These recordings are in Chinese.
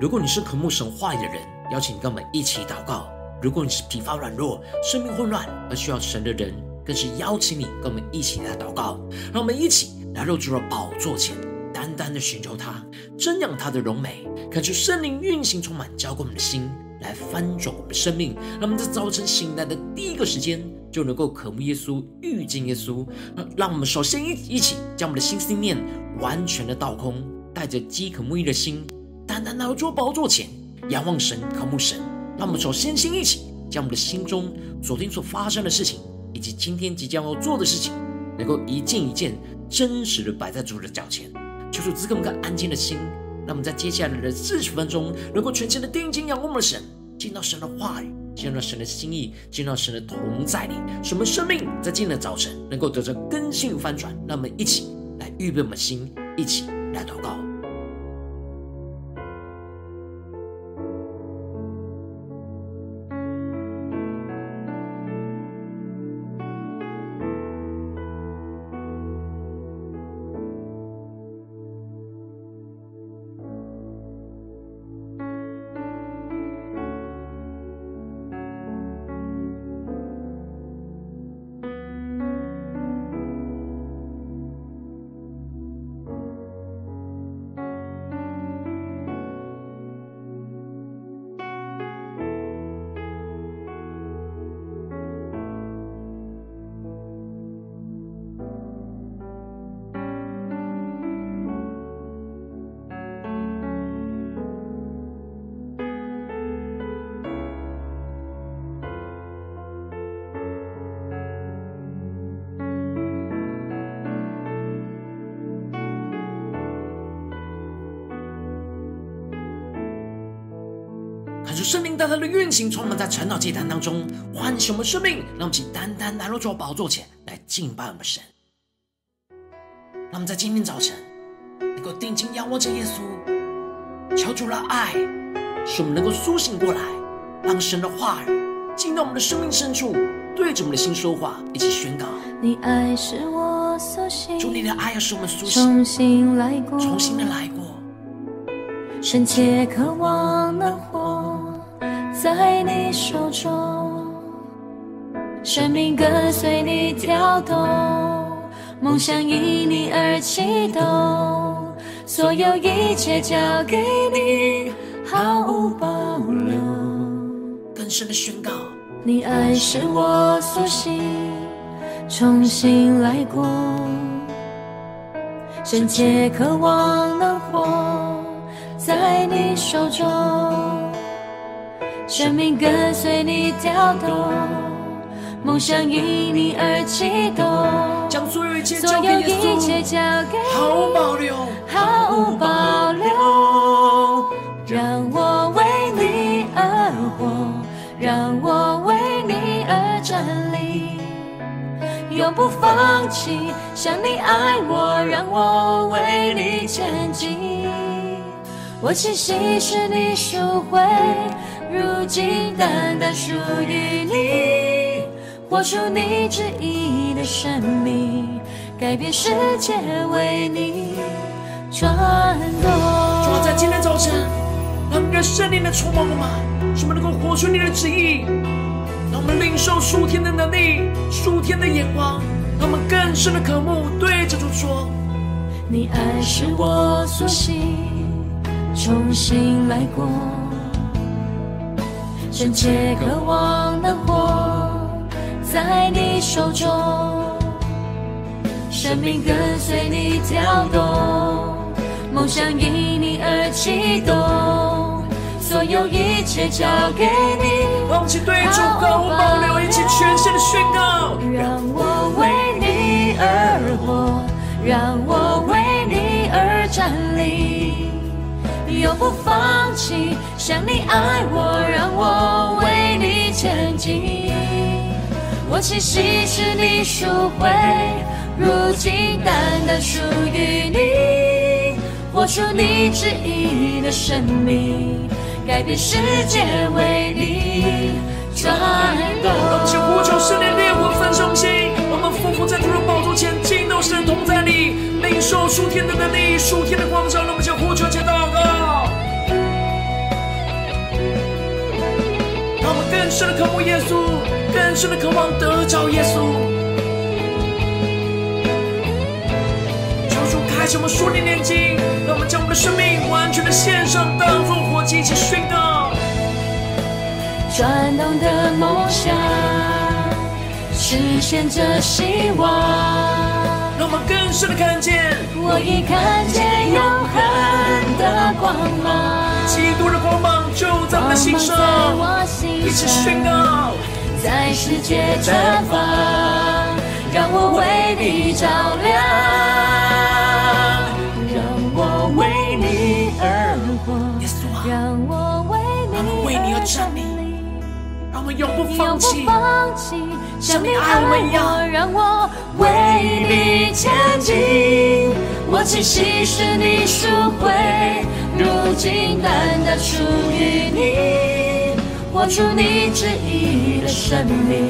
如果你是渴慕神话语的人，邀请你跟我们一起祷告；如果你是疲乏软弱、生命混乱而需要神的人，更是邀请你跟我们一起来祷告。让我们一起来到主的宝座前，单单的寻求他，瞻仰他的荣美，看出圣灵运行充满，浇灌我们的心，来翻转我们的生命。让我们在早晨醒来的第一个时间，就能够渴慕耶稣、遇见耶稣。让我们首先一一起将我们的心思念完全的倒空，带着饥渴慕义的心。单单来到主宝座前，仰望神，渴慕神。让我们首先先一起，将我们的心中昨天所发生的事情，以及今天即将要做的事情，能够一件一件真实的摆在主的脚前。求主赐给我们个安静的心，让我们在接下来的四十分钟，能够全心的定睛仰望我们的神，见到神的话语，见到神的心意，见到神的同在里，使我们生命在今天的早晨能够得着更新与翻转。让我们一起来预备我们的心，一起来祷告。大大的运行，充满在晨祷祭坛当中，唤醒我们生命，让我们请单单来到主宝座前来敬拜我们神。让我们在今天早晨能够定睛仰望着耶稣，求主的爱使我们能够苏醒过来，让神的话语进到我们的生命深处，对着我们的心说话，一起宣告：你爱是我所醒，主你的爱要使我们苏醒，重新来过，重新的来过，深切渴望能活。在你手中，生命跟随你跳动，梦想因你而启动，所有一切交给你，毫无保留。更深的宣告，你爱使我苏醒，重新来过，深切渴望能活在你手中。生命跟随你跳动，梦想因你而启动，将所有一切交给耶稣，毫无保留，毫无保留，让我为你而活，让我为你而站立，永不放弃，像你爱我，让我为你前进，我气息是你赎回。如今单单属于你，活出你旨意的生命，改变世界为你转动。主要在今天早晨，让你的圣灵的充满我们，使我们能够活出你的旨意，让我们领受属天的能力、属天的眼光，让我们更深的渴慕，对着主说：你爱是我苏醒，重新来过。深切渴望能火在你手中，生命跟随你跳动，梦想因你而启动，所有一切交给你。让我们一起对主毫无保留，一起全心的宣告。让我为你而活，让我为你而站立。永不放弃，像你爱我，让我为你前进。我气息是你赎回，如今单单属于你。活出你旨意的生命，改变世界为你转动。让我们呼求圣灵烈火焚烧心，我们夫妇在主的宝座前，进到神同在里，领受属天的能力、属天的光照。让我们将呼求祷告。我们更深的渴慕耶稣，更深的渴望得着耶稣。求主开启我们属灵眼睛，让我们将我们的生命完全的献上，当作活祭，一起宣告。转动的梦想，实现着希望。让我们更深的看见，我已看见永恒的光芒。基督的光芒就在我们的心上，一起宣告，在世界绽放，让我为你照亮，让我为你而活，让我为你而站立。让我们永不放弃，像你爱我一样，让我为你前进。我气息是你赎回，如今单单属于你。活出你旨意的生命，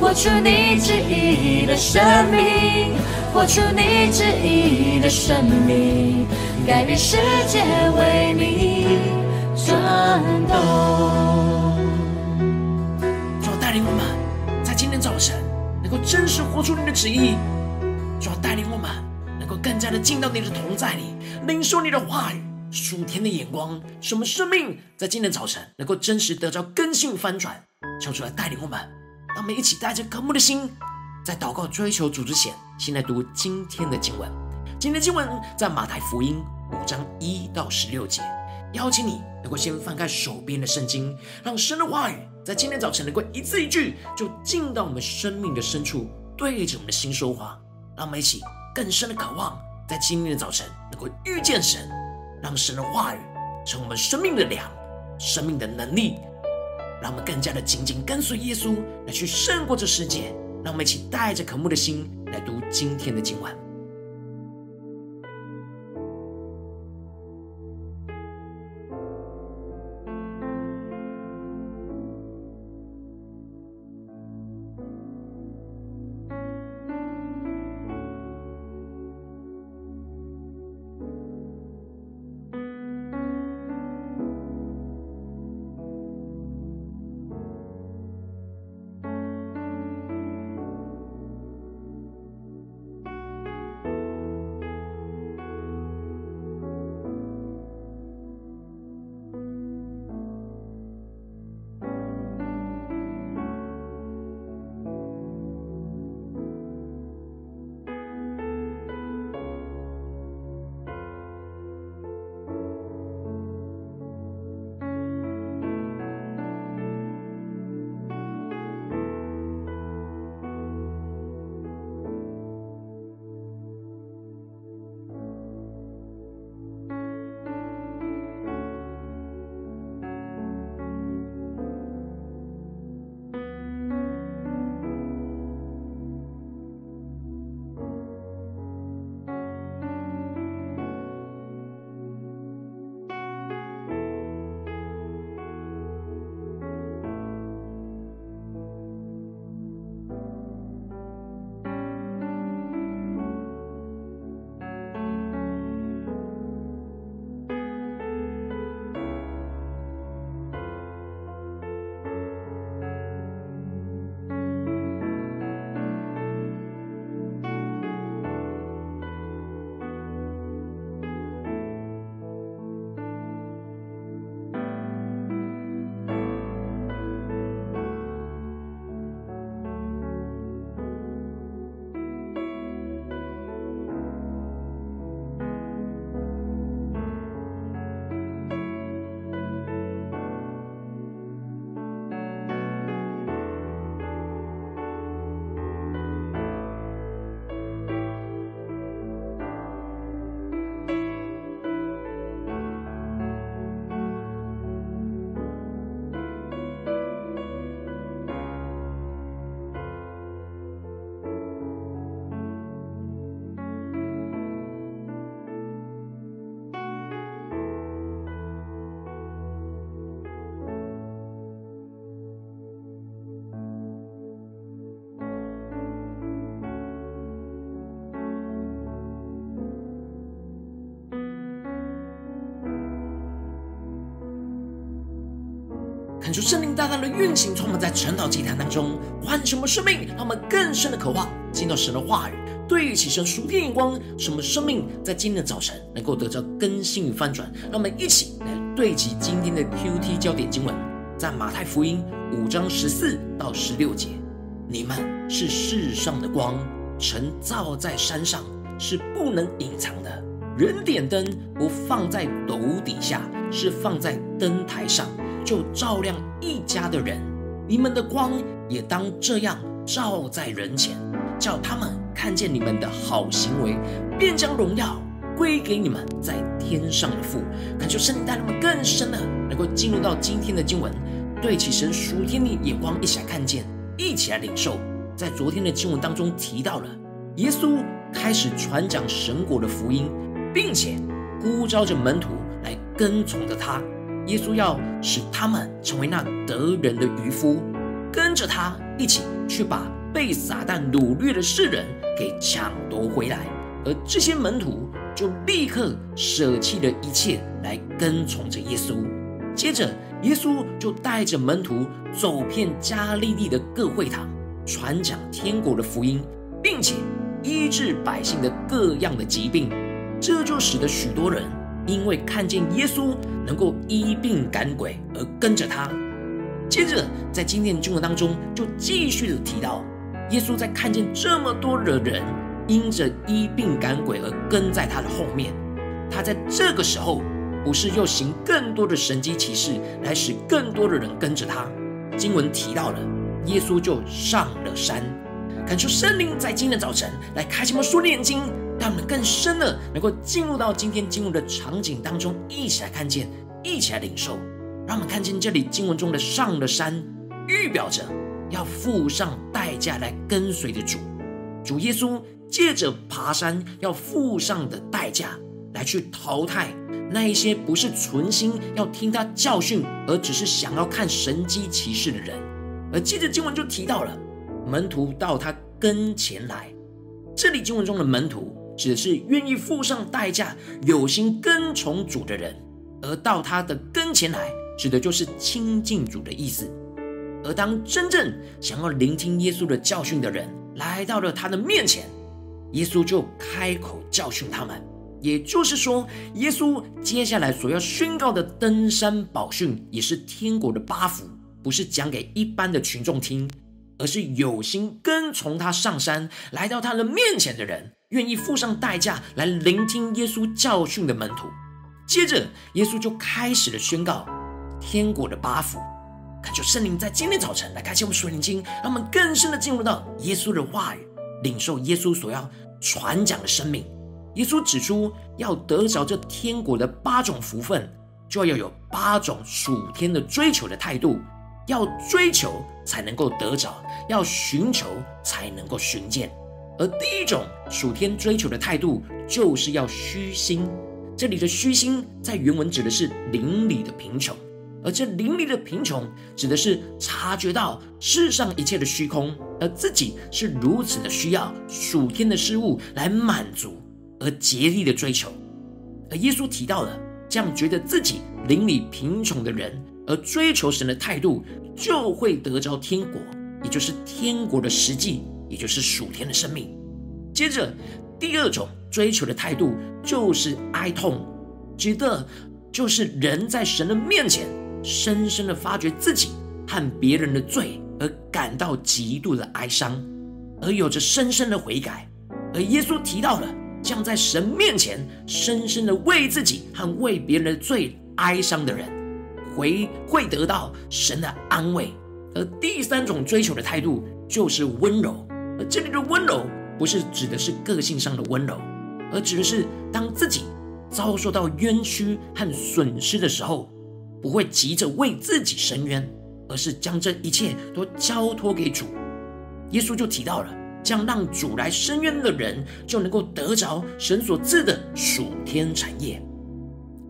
活出你旨意的生命，活出你旨意的生命，改变世界为你转动。我带领我们真实活出你的旨意，就要带领我们能够更加的进到你的同在里，领受你的话语，属天的眼光，使我们生命在今天早晨能够真实得着更新翻转。求主来带领我们，让我们一起带着渴慕的心，在祷告追求主之前，先来读今天的经文。今天经文在马太福音五章一到十六节。邀请你能够先翻开手边的圣经，让神的话语。在今天早晨，能够一字一句就进到我们生命的深处，对着我们的心说话，让我们一起更深的渴望，在今天的早晨能够遇见神，让神的话语成为我们生命的粮、生命的能力，让我们更加的紧紧跟随耶稣，来去胜过这世界。让我们一起带着渴慕的心来读今天的经文。出圣灵大大的运行，充满在晨祷祭坛当中，唤醒我们生命，让我们更深的渴望进到神的话语，对齐神属天眼光，使我们生命在今天的早晨能够得到更新与翻转。让我们一起来对齐今天的 QT 焦点经文，在马太福音五章十四到十六节：你们是世上的光，城照在山上是不能隐藏的。人点灯不放在斗底下，是放在灯台上。就照亮一家的人，你们的光也当这样照在人前，叫他们看见你们的好行为，便将荣耀归给你们在天上的父。恳求圣灵带领我们更深的能够进入到今天的经文，对起神属天的眼光，一起来看见，一起来领受。在昨天的经文当中提到了，耶稣开始传讲神国的福音，并且呼召着门徒来跟从着他。耶稣要使他们成为那得人的渔夫，跟着他一起去把被撒旦掳掠的世人给抢夺回来，而这些门徒就立刻舍弃了一切来跟从着耶稣。接着，耶稣就带着门徒走遍加利利的各会堂，传讲天国的福音，并且医治百姓的各样的疾病，这就使得许多人。因为看见耶稣能够医病赶鬼而跟着他，接着在今天的经文当中就继续的提到，耶稣在看见这么多的人因着医病赶鬼而跟在他的后面，他在这个时候不是又行更多的神迹奇事来使更多的人跟着他。经文提到了耶稣就上了山，感受圣灵在今天的早晨来开启我们属灵眼睛。让我们更深的能够进入到今天经文的场景当中，一起来看见，一起来领受。让我们看见这里经文中的上了山，预表着要付上代价来跟随的主。主耶稣借着爬山要付上的代价，来去淘汰那一些不是存心要听他教训，而只是想要看神迹奇事的人。而接着经文就提到了门徒到他跟前来，这里经文中的门徒。指的是愿意付上代价、有心跟从主的人，而到他的跟前来，指的就是亲近主的意思。而当真正想要聆听耶稣的教训的人来到了他的面前，耶稣就开口教训他们。也就是说，耶稣接下来所要宣告的登山宝训，也是天国的八福，不是讲给一般的群众听，而是有心跟从他上山来到他的面前的人。愿意付上代价来聆听耶稣教训的门徒，接着耶稣就开始了宣告天国的八福。恳求圣灵在今天早晨来开启我们属灵经，让我们更深的进入到耶稣的话语，领受耶稣所要传讲的生命。耶稣指出，要得着这天国的八种福分，就要有八种属天的追求的态度。要追求才能够得着，要寻求才能够寻见。而第一种属天追求的态度，就是要虚心。这里的虚心，在原文指的是邻里的贫穷，而这邻里的贫穷，指的是察觉到世上一切的虚空，而自己是如此的需要属天的事物来满足，而竭力的追求。而耶稣提到了这样觉得自己邻里贫穷的人，而追求神的态度，就会得着天国，也就是天国的实际。也就是属天的生命。接着，第二种追求的态度就是哀痛，指的就是人在神的面前，深深的发觉自己和别人的罪，而感到极度的哀伤，而有着深深的悔改。而耶稣提到了，将在神面前深深的为自己和为别人的罪哀伤的人，会会得到神的安慰。而第三种追求的态度就是温柔。而这里的温柔，不是指的是个性上的温柔，而指的是当自己遭受到冤屈和损失的时候，不会急着为自己伸冤，而是将这一切都交托给主。耶稣就提到了，这样让主来伸冤的人，就能够得着神所赐的属天产业。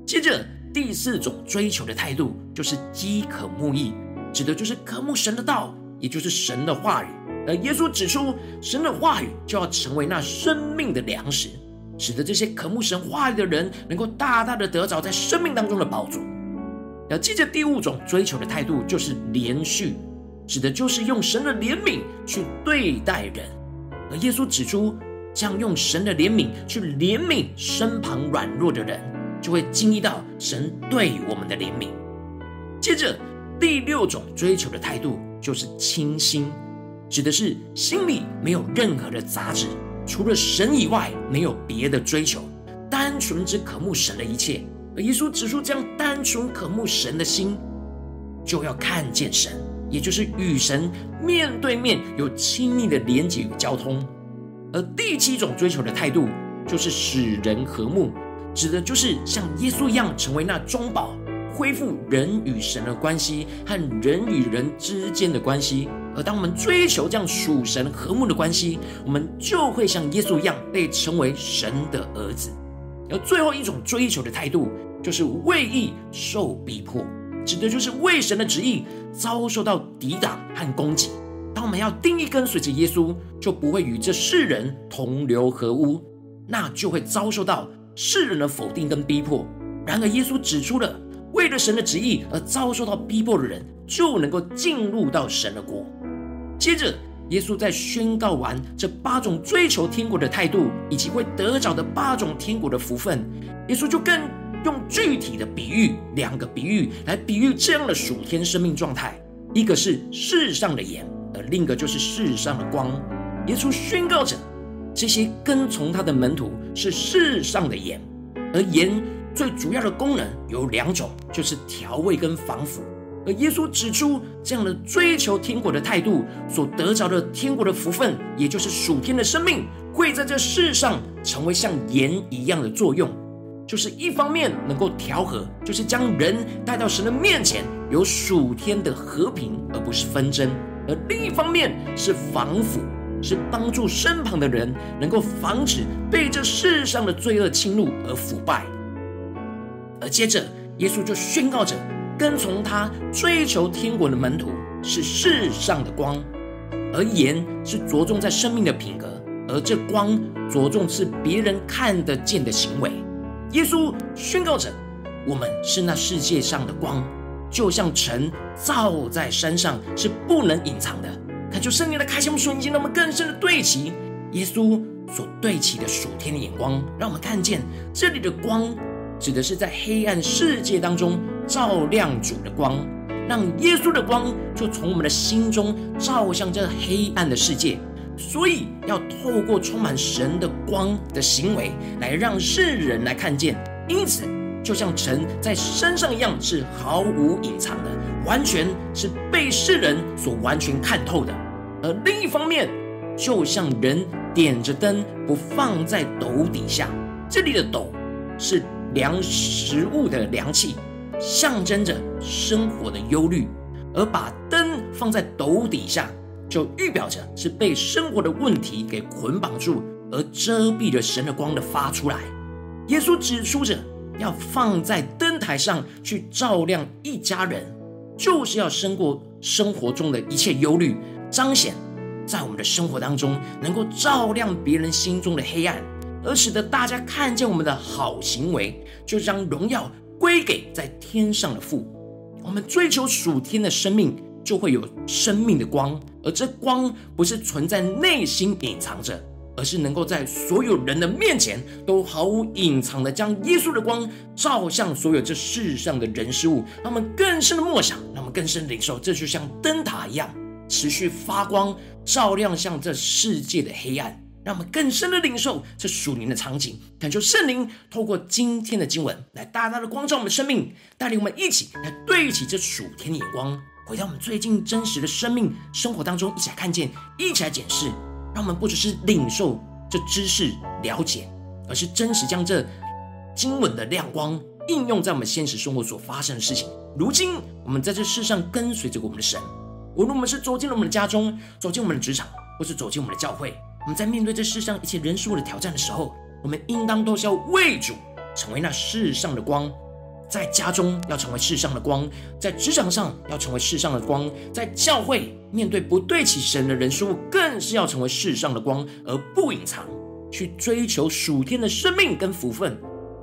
接着第四种追求的态度，就是饥渴慕义，指的就是渴慕神的道，也就是神的话语。而耶稣指出，神的话语就要成为那生命的粮食，使得这些渴慕神话语的人能够大大的得着在生命当中的饱足。要记着第五种追求的态度，就是连续，指的就是用神的怜悯去对待人。而耶稣指出，这样用神的怜悯去怜悯身旁软弱的人，就会经历到神对我们的怜悯。接着，第六种追求的态度就是倾心，指的是心里没有任何的杂质，除了神以外没有别的追求，单纯只渴慕神的一切。而耶稣指出，这样单纯渴慕神的心，就要看见神，也就是与神面对面有亲密的连接与交通。而第七种追求的态度，就是使人和睦，指的就是像耶稣一样，成为那中保，恢复人与神的关系和人与人之间的关系。而当我们追求这样属神和睦的关系，我们就会像耶稣一样，被称为神的儿子。而最后一种追求的态度，就是为义受逼迫，指的就是为神的旨意遭受到抵挡和攻击。当我们要定义跟随着耶稣，就不会与这世人同流合污，那就会遭受到世人的否定跟逼迫。然而，耶稣指出了，为了神的旨意而遭受到逼迫的人，就能够进入到神的国。接着，耶稣在宣告完这八种追求天国的态度，以及会得着的八种天国的福分，耶稣就更用具体的比喻，两个比喻来比喻这样的属天生命状态。一个是世上的盐，而另一个就是世上的光。耶稣宣告着，这些跟从他的门徒是世上的盐，而盐最主要的功能有两种，就是调味跟防腐。而耶稣指出，这样的追求天国的态度所得着的天国的福分，也就是属天的生命，会在这世上成为像盐一样的作用。就是一方面能够调和，就是将人带到神的面前，有属天的和平，而不是纷争；而另一方面是防腐，是帮助身旁的人能够防止被这世上的罪恶侵入而腐败。而接着，耶稣就宣告着。跟从他追求天国的门徒是世上的光，而盐是着重在生命的品格，而这光着重是别人看得见的行为。耶稣宣告着：我们是那世界上的光，就像尘照在山上是不能隐藏的。恳求圣灵的开启我们属灵眼睛，让我们更深的对齐耶稣所对齐的属天的眼光，让我们看见这里的光指的是在黑暗世界当中。照亮主的光，让耶稣的光就从我们的心中照向这黑暗的世界。所以要透过充满神的光的行为，来让世人来看见。因此，就像尘在山上一样，是毫无隐藏的，完全是被世人所完全看透的。而另一方面，就像人点着灯不放在斗底下，这里的斗是量食物的量器。象征着生活的忧虑，而把灯放在斗底下，就预表着是被生活的问题给捆绑住，而遮蔽了神的光的发出来。耶稣指出着要放在灯台上去照亮一家人，就是要胜过生活中的一切忧虑，彰显在我们的生活当中能够照亮别人心中的黑暗，而使得大家看见我们的好行为，就将荣耀。归给在天上的父，我们追求属天的生命，就会有生命的光，而这光不是存在内心隐藏着，而是能够在所有人的面前都毫无隐藏的将耶稣的光照向所有这世上的人事物，让我们更深的默想，让我们更深的领受，这就像灯塔一样，持续发光，照亮向这世界的黑暗。让我们更深的领受这属灵的场景，感受圣灵透过今天的经文来大大的光照我们的生命，带领我们一起来对齐这属天的眼光，回到我们最近真实的生命生活当中，一起来看见，一起来检视，让我们不只是领受这知识了解，而是真实将这经文的亮光应用在我们现实生活所发生的事情。如今我们在这世上跟随着我们的神，无论我们是走进了我们的家中，走进我们的职场，或是走进我们的教会。我们在面对这世上一切人事物的挑战的时候，我们应当都是要为主成为那世上的光，在家中要成为世上的光，在职场上要成为世上的光，在教会面对不对起神的人事物，更是要成为世上的光，而不隐藏，去追求属天的生命跟福分，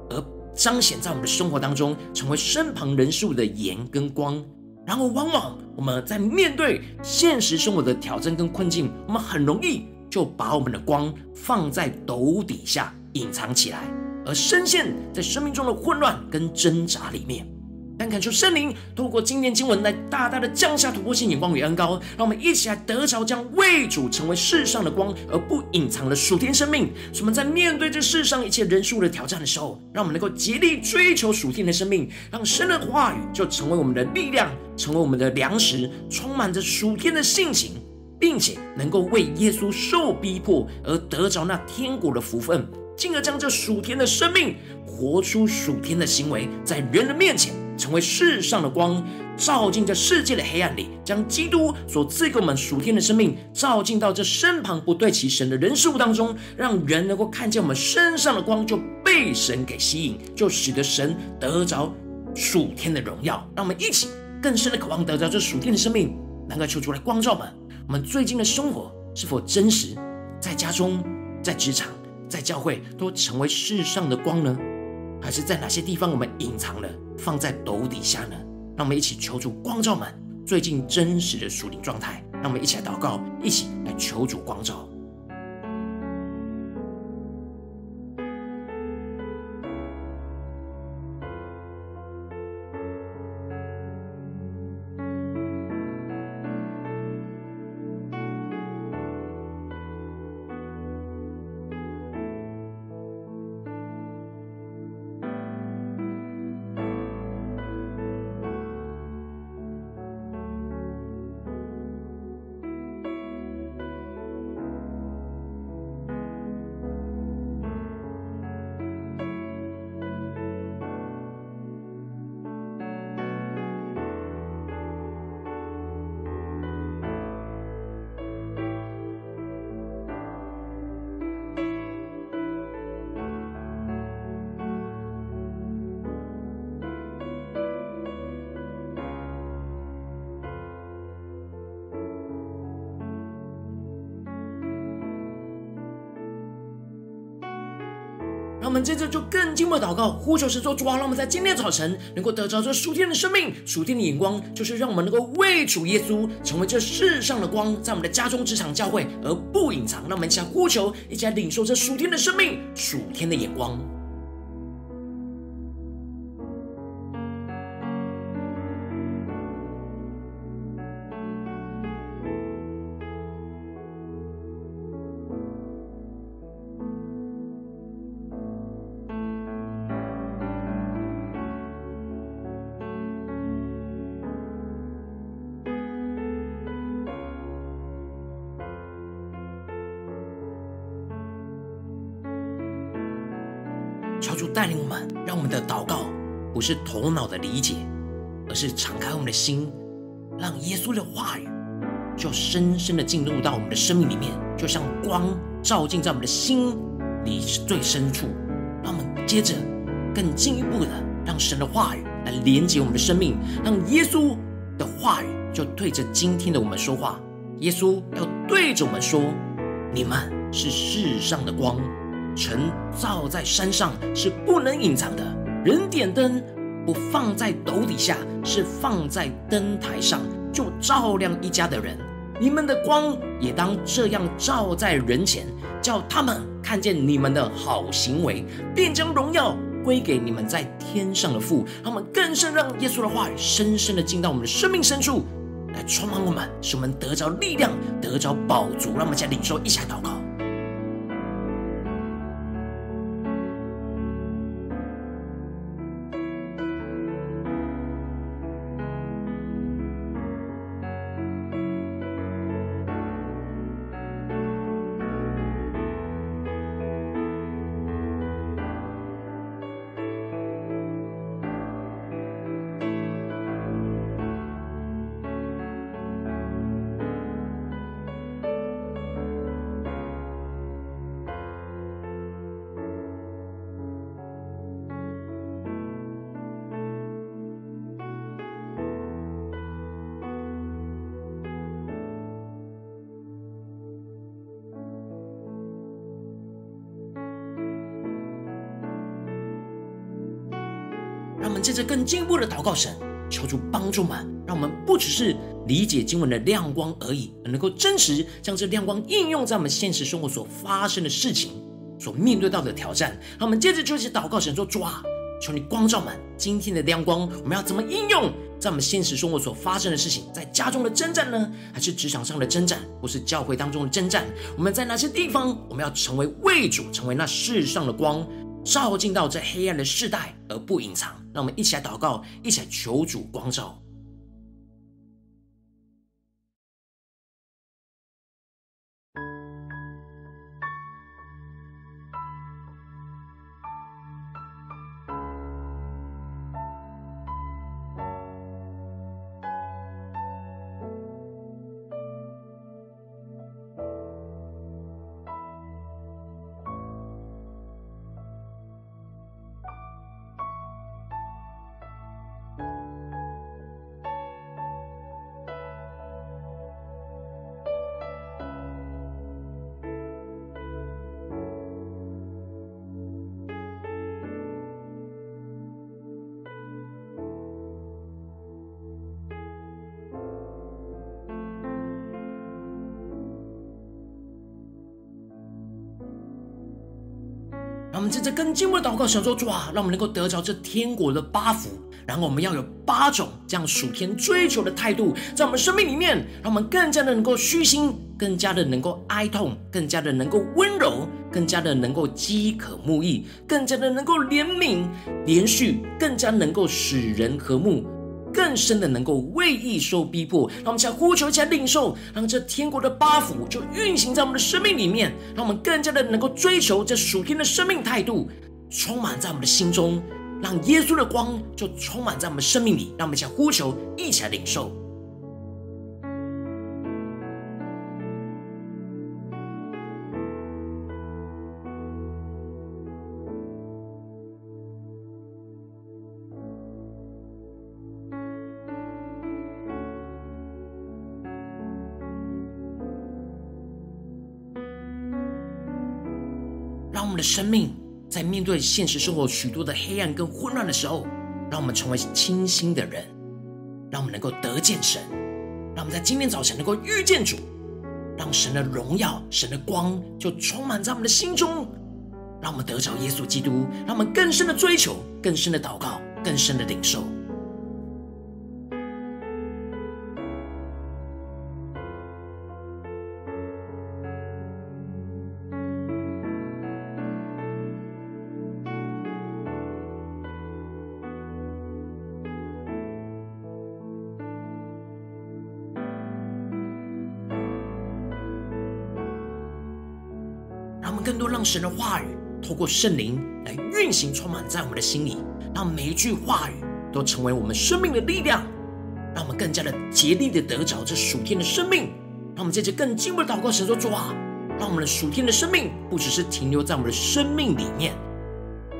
而彰显在我们的生活当中，成为身旁人事物的盐跟光。然后，往往我们在面对现实生活的挑战跟困境，我们很容易就把我们的光放在斗底下隐藏起来，而深陷在生命中的混乱跟挣扎里面。但恳求圣灵透过今天经文来大大的降下突破性眼光与恩膏，让我们一起来得着将为主成为世上的光而不隐藏的属天生命。使我们在面对这世上一切人数的挑战的时候，让我们能够竭力追求属天的生命，让神的话语就成为我们的力量，成为我们的粮食，充满着属天的性情，并且能够为耶稣受逼迫而得着那天国的福分，进而将这属天的生命活出属天的行为，在人的面前。成为世上的光，照进这世界的黑暗里，将基督所赐给我们属天的生命照进到这身旁不对齐神的人事物当中，让人能够看见我们身上的光，就被神给吸引，就使得神得着属天的荣耀。让我们一起更深的渴望得着这属天的生命，能够求出来光照们。我们最近的生活是否真实？在家中、在职场、在教会，都成为世上的光呢？还是在哪些地方我们隐藏了？放在斗底下呢？让我们一起求助光照们最近真实的属灵状态。让我们一起来祷告，一起来求主光照。我们接着就更进一步祷告，呼求神说：主啊，让我们在今天的早晨能够得着这属天的生命、属天的眼光，就是让我们能够为主耶稣成为这世上的光，在我们的家中、职场、教会而不隐藏。让我们一起来呼求，一起来领受这属天的生命、属天的眼光。是头脑的理解，而是敞开我们的心，让耶稣的话语就深深的进入到我们的生命里面，就像光照进在我们的心里最深处。让我们接着更进一步的，让神的话语来连接我们的生命，让耶稣的话语就对着今天的我们说话。耶稣要对着我们说：“你们是世上的光。”城造在山上是不能隐藏的，人点灯不放在斗底下，是放在灯台上，就照亮一家的人。你们的光也当这样照在人前，叫他们看见你们的好行为，便将荣耀归给你们在天上的父。他们更深让耶稣的话语深深的进到我们的生命深处，来充满我们，使我们得着力量，得着饱足。让我们再领受一下祷告。着更进一步的祷告神，求主帮助们，让我们不只是理解经文的亮光而已，而能够真实将这亮光应用在我们现实生活所发生的事情，所面对到的挑战。让我们接着就一起祷告神说：主啊，求你光照们今天的亮光，我们要怎么应用？在我们现实生活所发生的事情，在家中的征战呢，还是职场上的征战，或是教会当中的征战？我们在哪些地方，我们要成为为主，成为那世上的光，照进到这黑暗的世代而不隐藏？让我们一起来祷告，一起来求主光照。更进一步的祷告，想说主啊，让我们能够得着这天国的八福。然后我们要有八种这样属天追求的态度，在我们生命里面，让我们更加的能够虚心，更加的能够哀痛，更加的能够温柔，更加的能够饥渴慕义，更加的能够怜悯、连续，更加能够使人和睦。更深的能够为义受逼迫，让我们想呼求，一起来领受，让这天国的八福就运行在我们的生命里面，让我们更加的能够追求这属天的生命态度，充满在我们的心中，让耶稣的光就充满在我们生命里，让我们想呼求，一起来领受。生命在面对现实生活许多的黑暗跟混乱的时候，让我们成为清新的人，让我们能够得见神，让我们在今天早晨能够遇见主，让神的荣耀、神的光就充满在我们的心中，让我们得着耶稣基督，让我们更深的追求、更深的祷告、更深的领受。更多让神的话语透过圣灵来运行，充满在我们的心里，让每一句话语都成为我们生命的力量，让我们更加的竭力的得着这属天的生命。让我们接着更进一步的祷告，神说：主啊，让我们的属天的生命不只是停留在我们的生命里面，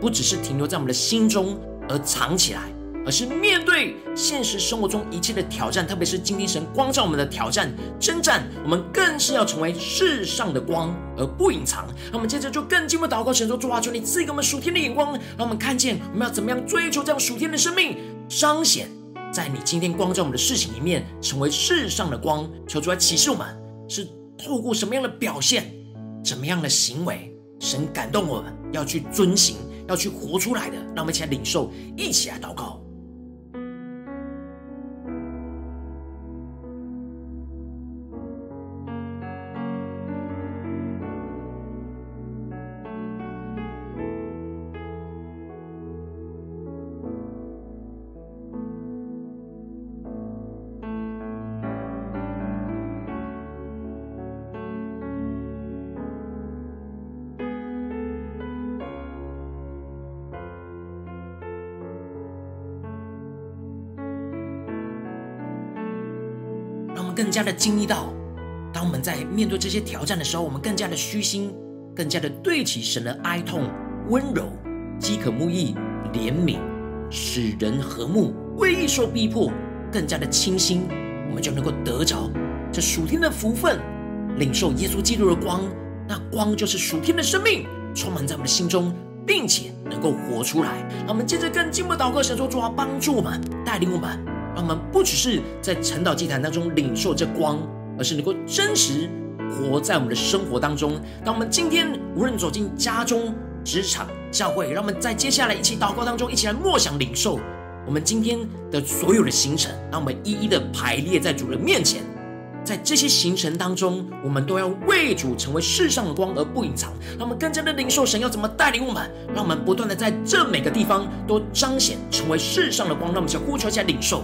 不只是停留在我们的心中而藏起来。而是面对现实生活中一切的挑战，特别是今天神光照我们的挑战、征战，我们更是要成为世上的光，而不隐藏。那我们接着就更进一步祷告，神说：主啊，求你赐给我们属天的眼光，让我们看见我们要怎么样追求这样属天的生命，彰显在你今天光照我们的事情里面，成为世上的光。求主来启示我们，是透过什么样的表现、怎么样的行为，神感动我们要去遵行、要去活出来的。让我们一起来领受，一起来祷告。更加的经历到，当我们在面对这些挑战的时候，我们更加的虚心，更加的对起神的哀痛、温柔、饥渴慕义、怜悯，使人和睦，为义受逼迫，更加的清心，我们就能够得着这属天的福分，领受耶稣基督的光。那光就是属天的生命，充满在我们的心中，并且能够活出来。让我们接着更进一步祷告，神说主啊，帮助我们，带领我们，让我们不只是在晨祷祭坛当中领受这光，而是能够真实活在我们的生活当中。当我们今天无论走进家中、职场、教会，让我们在接下来一起祷告当中，一起来默想领受我们今天的所有的行程，让我们一一的排列在主人面前。在这些行程当中，我们都要为主成为世上的光而不隐藏。让我们更加的领受神要怎么带领我们，让我们不断的在这每个地方都彰显成为世上的光。让我们先呼求起来领受。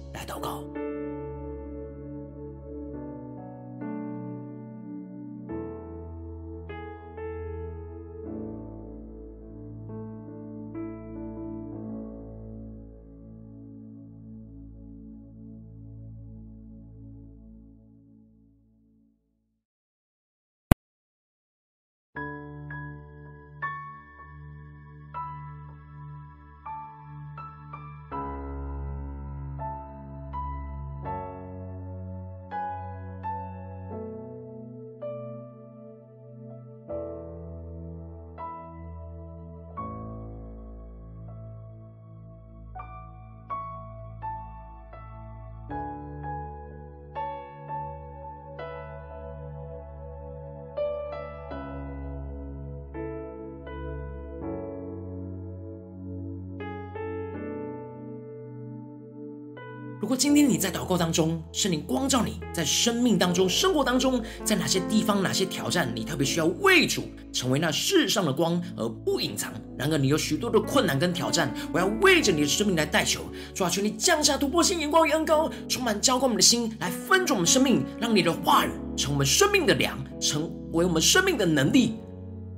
如果今天你在祷告当中，圣灵光照你在生命当中、生活当中，在哪些地方、哪些挑战，你特别需要为主成为那世上的光而不隐藏。然而，你有许多的困难跟挑战，我要为着你的生命来代求，主啊，求你降下突破性眼光与恩膏，充满浇灌我们的心，来分足我们生命，让你的话语成为我们生命的粮，成为我们生命的能力。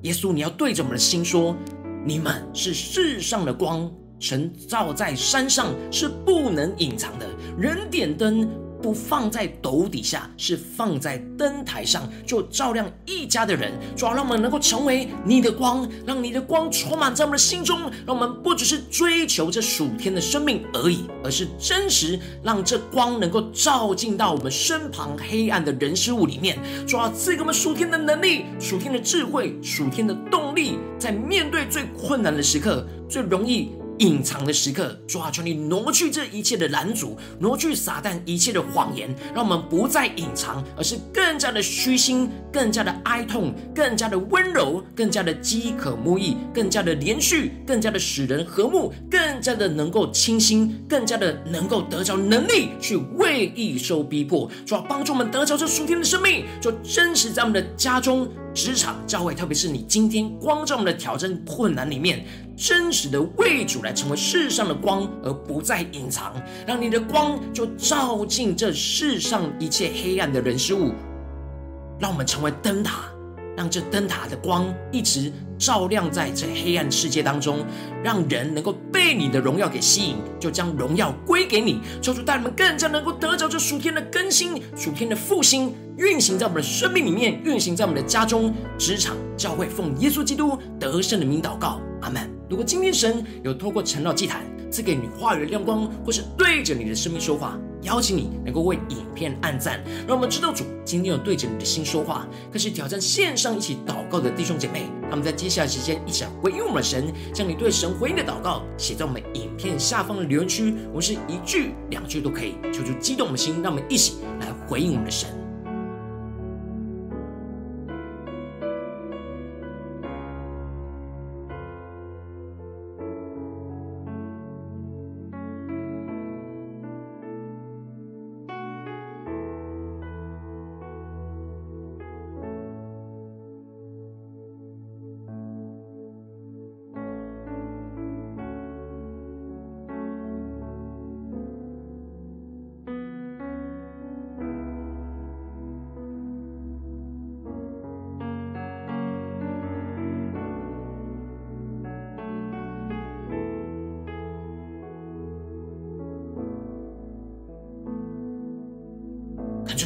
耶稣，你要对着我们的心说：你们是世上的光。神照在山上是不能隐藏的，人点灯不放在斗底下，是放在灯台上，就照亮一家的人。主要让我们能够成为你的光，让你的光充满在我们的心中，让我们不只是追求这属天的生命而已，而是真实让这光能够照进到我们身旁黑暗的人事物里面。主要赐给我们属天的能力、属天的智慧、属天的动力，在面对最困难的时刻，最容易。隐藏的时刻，主啊，求你挪去这一切的拦阻，挪去撒旦一切的谎言，让我们不再隐藏，而是更加的虚心，更加的哀痛，更加的温柔，更加的饥渴慕义，更加的连续，更加的使人和睦，更加的能够清心，更加的能够得着能力去为义受逼迫。主啊，帮助我们得着这属天的生命，就真实在我们的家中。职场教会，特别是你今天光照我们的挑战困难里面，真实的为主来成为世上的光，而不再隐藏，让你的光就照进这世上一切黑暗的人事物，让我们成为灯塔。让这灯塔的光一直照亮在这黑暗世界当中，让人能够被你的荣耀给吸引，就将荣耀归给你。求主带你们更加能够得着这属天的更新、属天的复兴，运行在我们的生命里面，运行在我们的家中、职场、教会，奉耶稣基督得胜的名祷告，阿门。如果今天神有透过晨祷祭坛赐给你话语的亮光，或是对着你的生命说话，邀请你能够为影片按赞，让我们知道主今天有对着你的心说话。开始挑战线上一起祷告的弟兄姐妹，他们在接下来时间一起回应我们的神，将你对神回应的祷告写在我们影片下方的留言区。我们是一句两句都可以，求主激动我们的心，让我们一起来回应我们的神。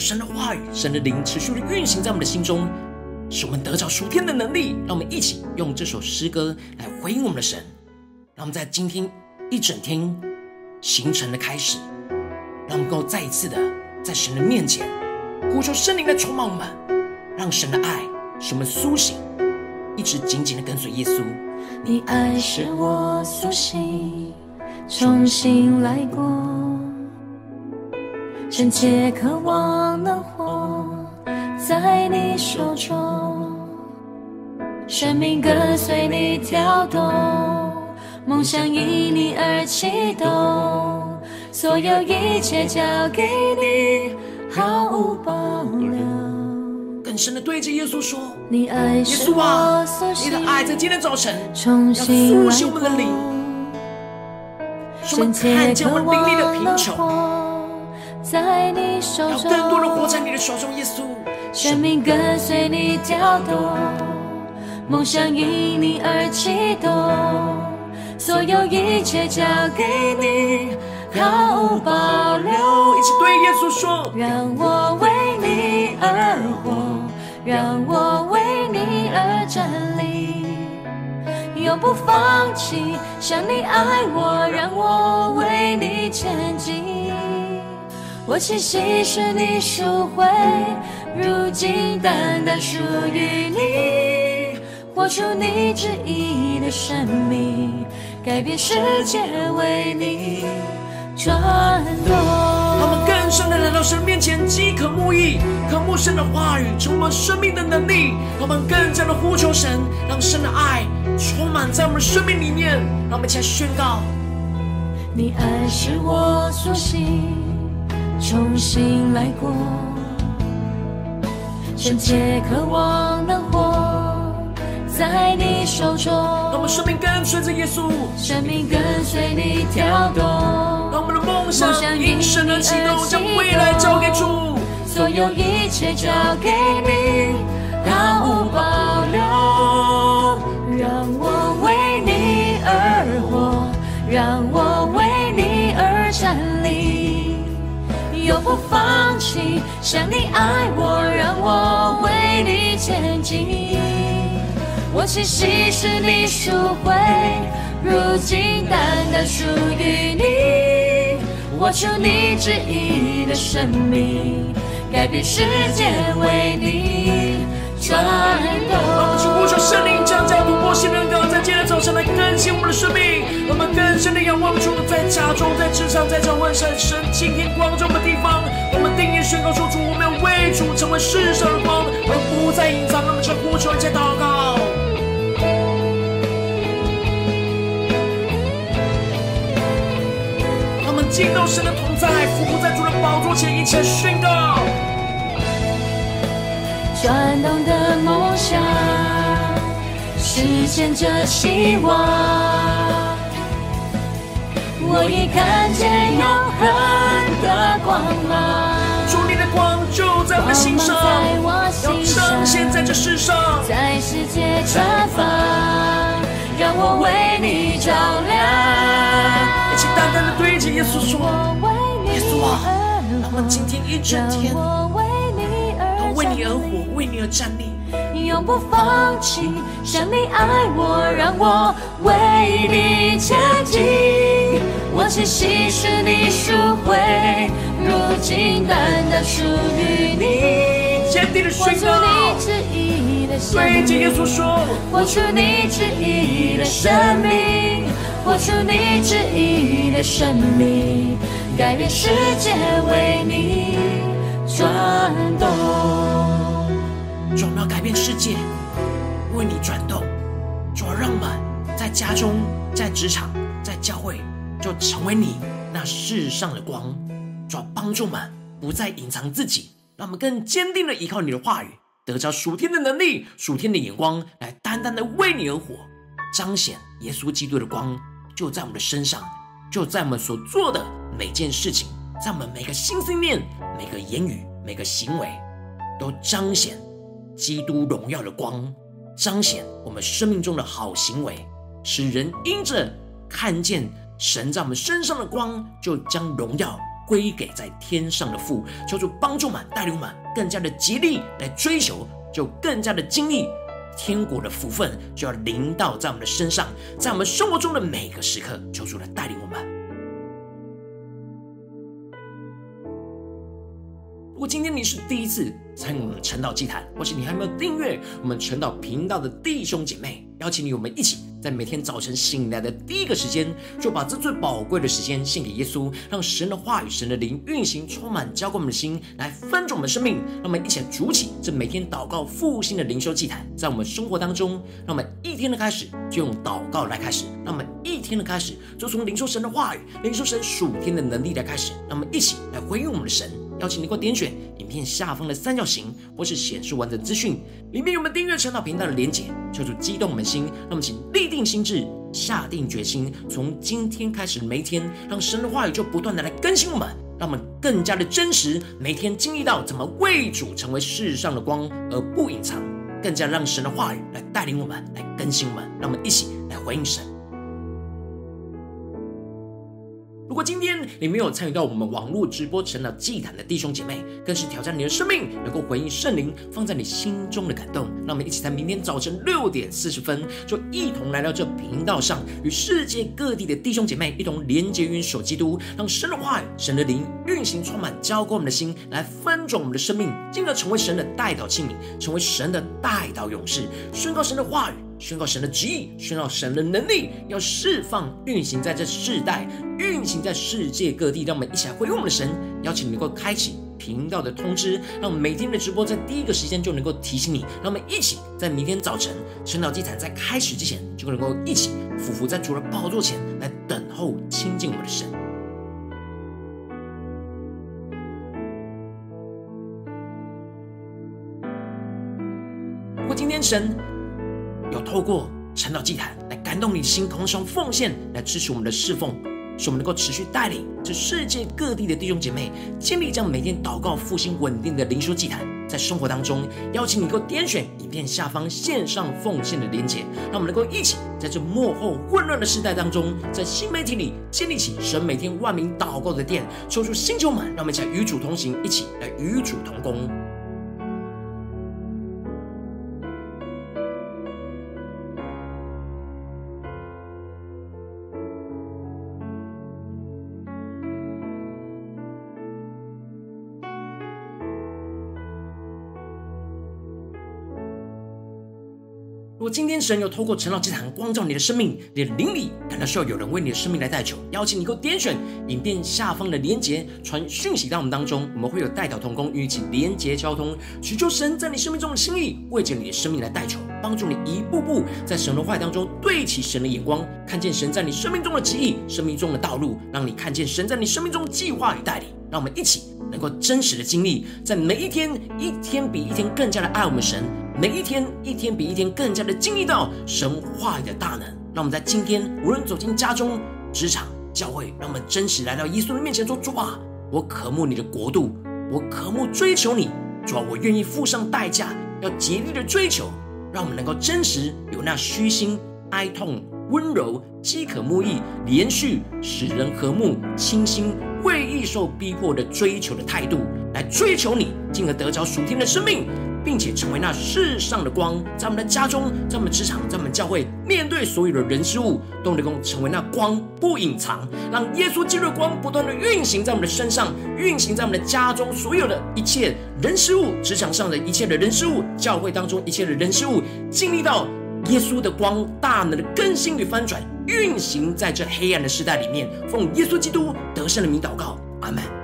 神的话语、神的灵持续的运行在我们的心中，使我们得着属天的能力。让我们一起用这首诗歌来回应我们的神。让我们在今天一整天行程的开始，让我们能够再一次的在神的面前呼求圣灵来充满我们，让神的爱使我们苏醒，一直紧紧的跟随耶稣。你爱使我苏醒，重新来过，深切渴望能活在你手中，生命跟随你跳动。梦想因你而启动，所有一切交给你，毫无保留。更深的对着耶稣说：“你爱是我苏醒，你的爱在今天早晨重新要苏醒我们的灵，使我们看见我们灵里的贫穷，在你手中，要更多人活在你的手中，耶稣。生命跟随你跳动，梦想因你而启动。”所有一切交给你，毫无保留。一起对耶稣说：让我为你而活，让我为你而站立，永不放弃。像你爱我，让我为你前进。我气息是你赎回，如今单单属于你，活出你旨意的生命。改变世界，为你转动。他们更深的来到神面前，饥渴慕义，渴慕神的话语，充满生命的能力。他们更加的呼求神，让神的爱充满在我们生命里面。让我们一起来宣告：你爱是我苏醒，重新来过，深切渴望能活。在你手中，让我们生命跟随着耶稣，生命跟随你跳动。让我们的梦想因神而启动，将未来交给主，所有一切交给你，想。你爱我，让我为你前进。我栖息是你赎回，如今单单属于你。我求你旨意的生命，改变世界为你转动。我们去呼求圣灵降下突破性能够在今天早上来更新我们的生命。我们更深的仰望主，在家中、在职场、在教会上，神今天光照的地方，我们定义宣告说：主，我们要为主成为世上的光，而不再隐藏。那么，就呼求，一切祷告。进到神的同在，俯伏在主的宝座前，一切宣告。转动的梦想，实现着希望。我已看见永恒的光芒。主，你的光就在我的心上，要彰显在这世上，在世界绽放，让我为你照亮。一起单单的对着耶稣说：“耶稣啊，让我们今天一整天都为你而站立，永不放弃。像你爱我，让我为你前进。我气息是你赎回，如今单单属于你。坚定的宣告，对着耶稣说：活出你旨意的生命。”我出你旨意的生命，改变世界为你转动。主要改变世界，为你转动。主要让我们在家中、在职场、在教会，就成为你那世上的光。主要帮助我们不再隐藏自己，让我们更坚定的依靠你的话语，得着属天的能力、属天的眼光，来单单的为你而活，彰显耶稣基督的光。就在我们的身上，就在我们所做的每件事情，在我们每个心思念、每个言语、每个行为，都彰显基督荣耀的光，彰显我们生命中的好行为，使人因着看见神在我们身上的光，就将荣耀归给在天上的父，求主帮助我们，带领我们更加的竭力来追求，就更加的经历天国的福分，就要临到在我们的身上，在我们生活中的每个时刻，求主来带领我们。如果今天你是第一次参与我们的晨祷祭坛，或是你还没有订阅我们晨祷频道的弟兄姐妹，邀请你我们一起在每天早晨醒来的第一个时间，就把这最宝贵的时间献给耶稣，让神的话语、神的灵运行，充满浇灌我们的心，来翻转我们的生命。让我们一起来筑起这每天祷告复兴的灵修祭坛，在我们生活当中，让我们一天的开始就用祷告来开始，让我们一天的开始就从灵修神的话语、灵修神属天的能力来开始，让我们一起来回应我们的神。邀请你给我点选影片下方的三角形，或是显示完整资讯，里面有我们订阅陈祷频道的连结。求主激动我们心，那么请立定心智，下定决心，从今天开始每一天，让神的话语就不断的来更新我们，让我们更加的真实，每天经历到怎么为主成为世上的光而不隐藏，更加让神的话语来带领我们，来更新我们，让我们一起来回应神。如果今你没有参与到我们网络直播成了祭坛的弟兄姐妹，更是挑战你的生命，能够回应圣灵放在你心中的感动。让我们一起在明天早晨六点四十分，就一同来到这频道上，与世界各地的弟兄姐妹一同连结、于手基督，让神的话语、神的灵运行，充满浇灌我们的心，来翻转我们的生命，进而成为神的代祷器皿，成为神的代祷勇士，宣告神的话语。宣告神的旨意，宣告神的能力，要释放运行在这世代，运行在世界各地。让我们一起来回应我们的神，邀请你能够开启频道的通知，让我们每天的直播在第一个时间就能够提醒你。让我们一起在明天早晨晨祷祭坛在开始之前，就能够一起俯伏在主的宝座前来等候亲近我们的神。如果今天神，有透过晨祷祭坛来感动你心，同时奉献来支持我们的侍奉，使我们能够持续带领这世界各地的弟兄姐妹建立这样每天祷告复兴稳定的灵修祭坛，在生活当中邀请你能够点选影片下方线上奉献的连结，让我们能够一起在这幕后混乱的时代当中，在新媒体里建立起神每天万名祷告的殿，抽出星球们，让我们一起来与主同行，一起来与主同工。今天神有透过陈老祭坛光照你的生命，你的灵里感到需要有人为你的生命来代求，邀请你给我点选影片下方的连结，传讯息到我们当中，我们会有代祷同工与你一起连结交通，寻求神在你生命中的心意，为着你的生命来代求，帮助你一步步在神的话语当中对齐神的眼光，看见神在你生命中的旨意、生命中的道路，让你看见神在你生命中的计划与带领。让我们一起能够真实的经历，在每一天一天比一天更加的爱我们神。每一天，一天比一天更加的经历到神话语的大能。让我们在今天，无论走进家中、职场、教会，让我们真实来到耶稣的面前说：主啊，我渴慕你的国度，我渴慕追求你。主啊，我愿意付上代价，要竭力的追求。让我们能够真实有那虚心、哀痛、温柔、饥渴慕义、连续、使人和睦、清心、为义受逼迫的追求的态度，来追求你，进而得着属天的生命。并且成为那世上的光，在我们的家中，在我们职场，在我们教会，面对所有的人事物，都能够成为那光，不隐藏，让耶稣基督的光不断的运行在我们的身上，运行在我们的家中，所有的一切人事物，职场上的一切的人事物，教会当中一切的人事物，经历到耶稣的光大能的更新与翻转，运行在这黑暗的时代里面。奉耶稣基督得胜的名祷告，阿门。